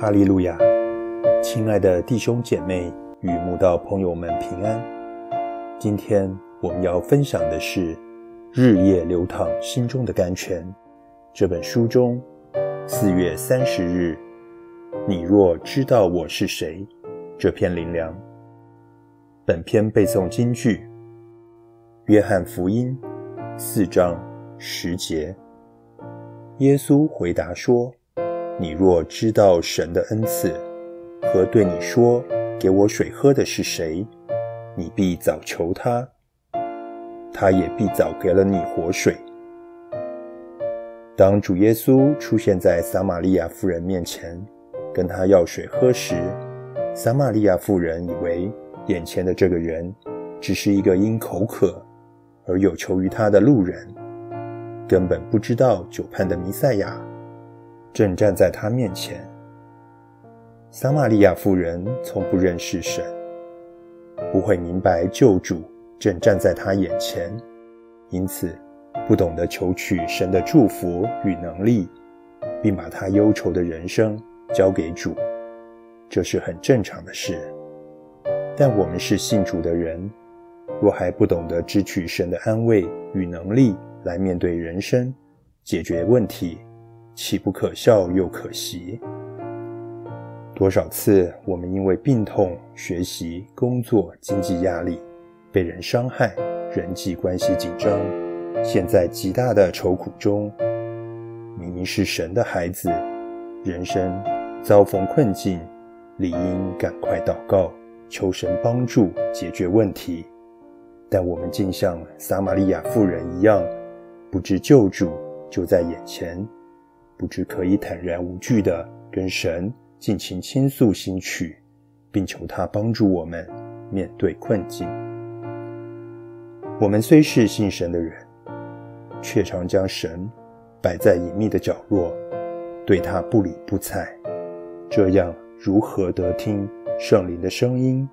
哈利路亚，亲爱的弟兄姐妹与慕道朋友们平安。今天我们要分享的是《日夜流淌心中的甘泉》这本书中四月三十日，你若知道我是谁这篇灵粮。本篇背诵金句：《约翰福音》四章十节。耶稣回答说：“你若知道神的恩赐。”和对你说：“给我水喝的是谁？”你必早求他，他也必早给了你活水。当主耶稣出现在撒玛利亚妇人面前，跟他要水喝时，撒玛利亚妇人以为眼前的这个人只是一个因口渴而有求于他的路人，根本不知道久盼的弥赛亚正站在他面前。撒玛利亚妇人从不认识神，不会明白救主正站在他眼前，因此不懂得求取神的祝福与能力，并把他忧愁的人生交给主，这是很正常的事。但我们是信主的人，若还不懂得支取神的安慰与能力来面对人生、解决问题，岂不可笑又可惜？多少次，我们因为病痛、学习、工作、经济压力，被人伤害，人际关系紧张，陷在极大的愁苦中。明明是神的孩子，人生遭逢困境，理应赶快祷告，求神帮助解决问题。但我们竟像撒玛利亚妇人一样，不知救主就在眼前，不知可以坦然无惧地跟神。尽情倾诉心曲，并求他帮助我们面对困境。我们虽是信神的人，却常将神摆在隐秘的角落，对他不理不睬。这样如何得听圣灵的声音，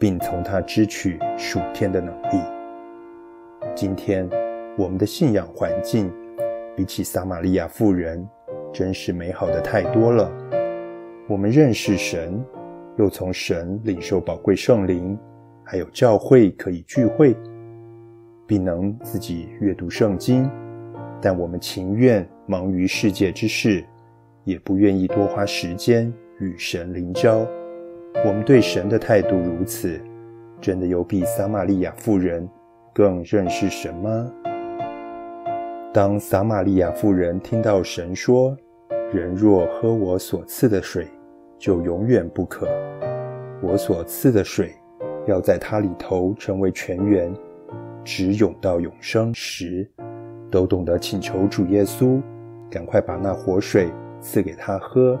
并从他支取属天的能力？今天我们的信仰环境，比起撒玛利亚妇人，真是美好的太多了。我们认识神，又从神领受宝贵圣灵，还有教会可以聚会，并能自己阅读圣经。但我们情愿忙于世界之事，也不愿意多花时间与神灵交。我们对神的态度如此，真的有比撒玛利亚妇人更认识神吗？当撒玛利亚妇人听到神说：“人若喝我所赐的水，”就永远不可。我所赐的水，要在它里头成为泉源，直涌到永生时，都懂得请求主耶稣，赶快把那活水赐给他喝，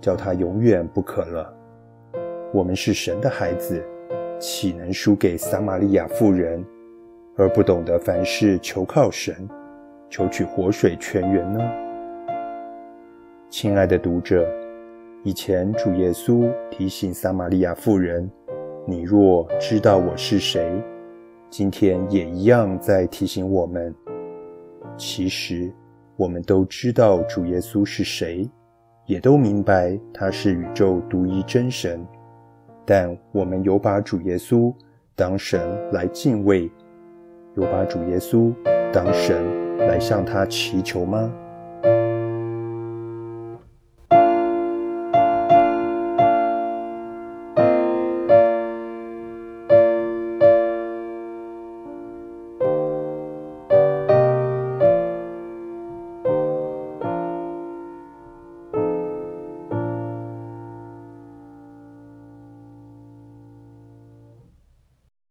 叫他永远不渴了。我们是神的孩子，岂能输给撒玛利亚妇人，而不懂得凡事求靠神，求取活水泉源呢？亲爱的读者。以前主耶稣提醒撒玛利亚妇人：“你若知道我是谁。”今天也一样在提醒我们。其实我们都知道主耶稣是谁，也都明白他是宇宙独一真神。但我们有把主耶稣当神来敬畏，有把主耶稣当神来向他祈求吗？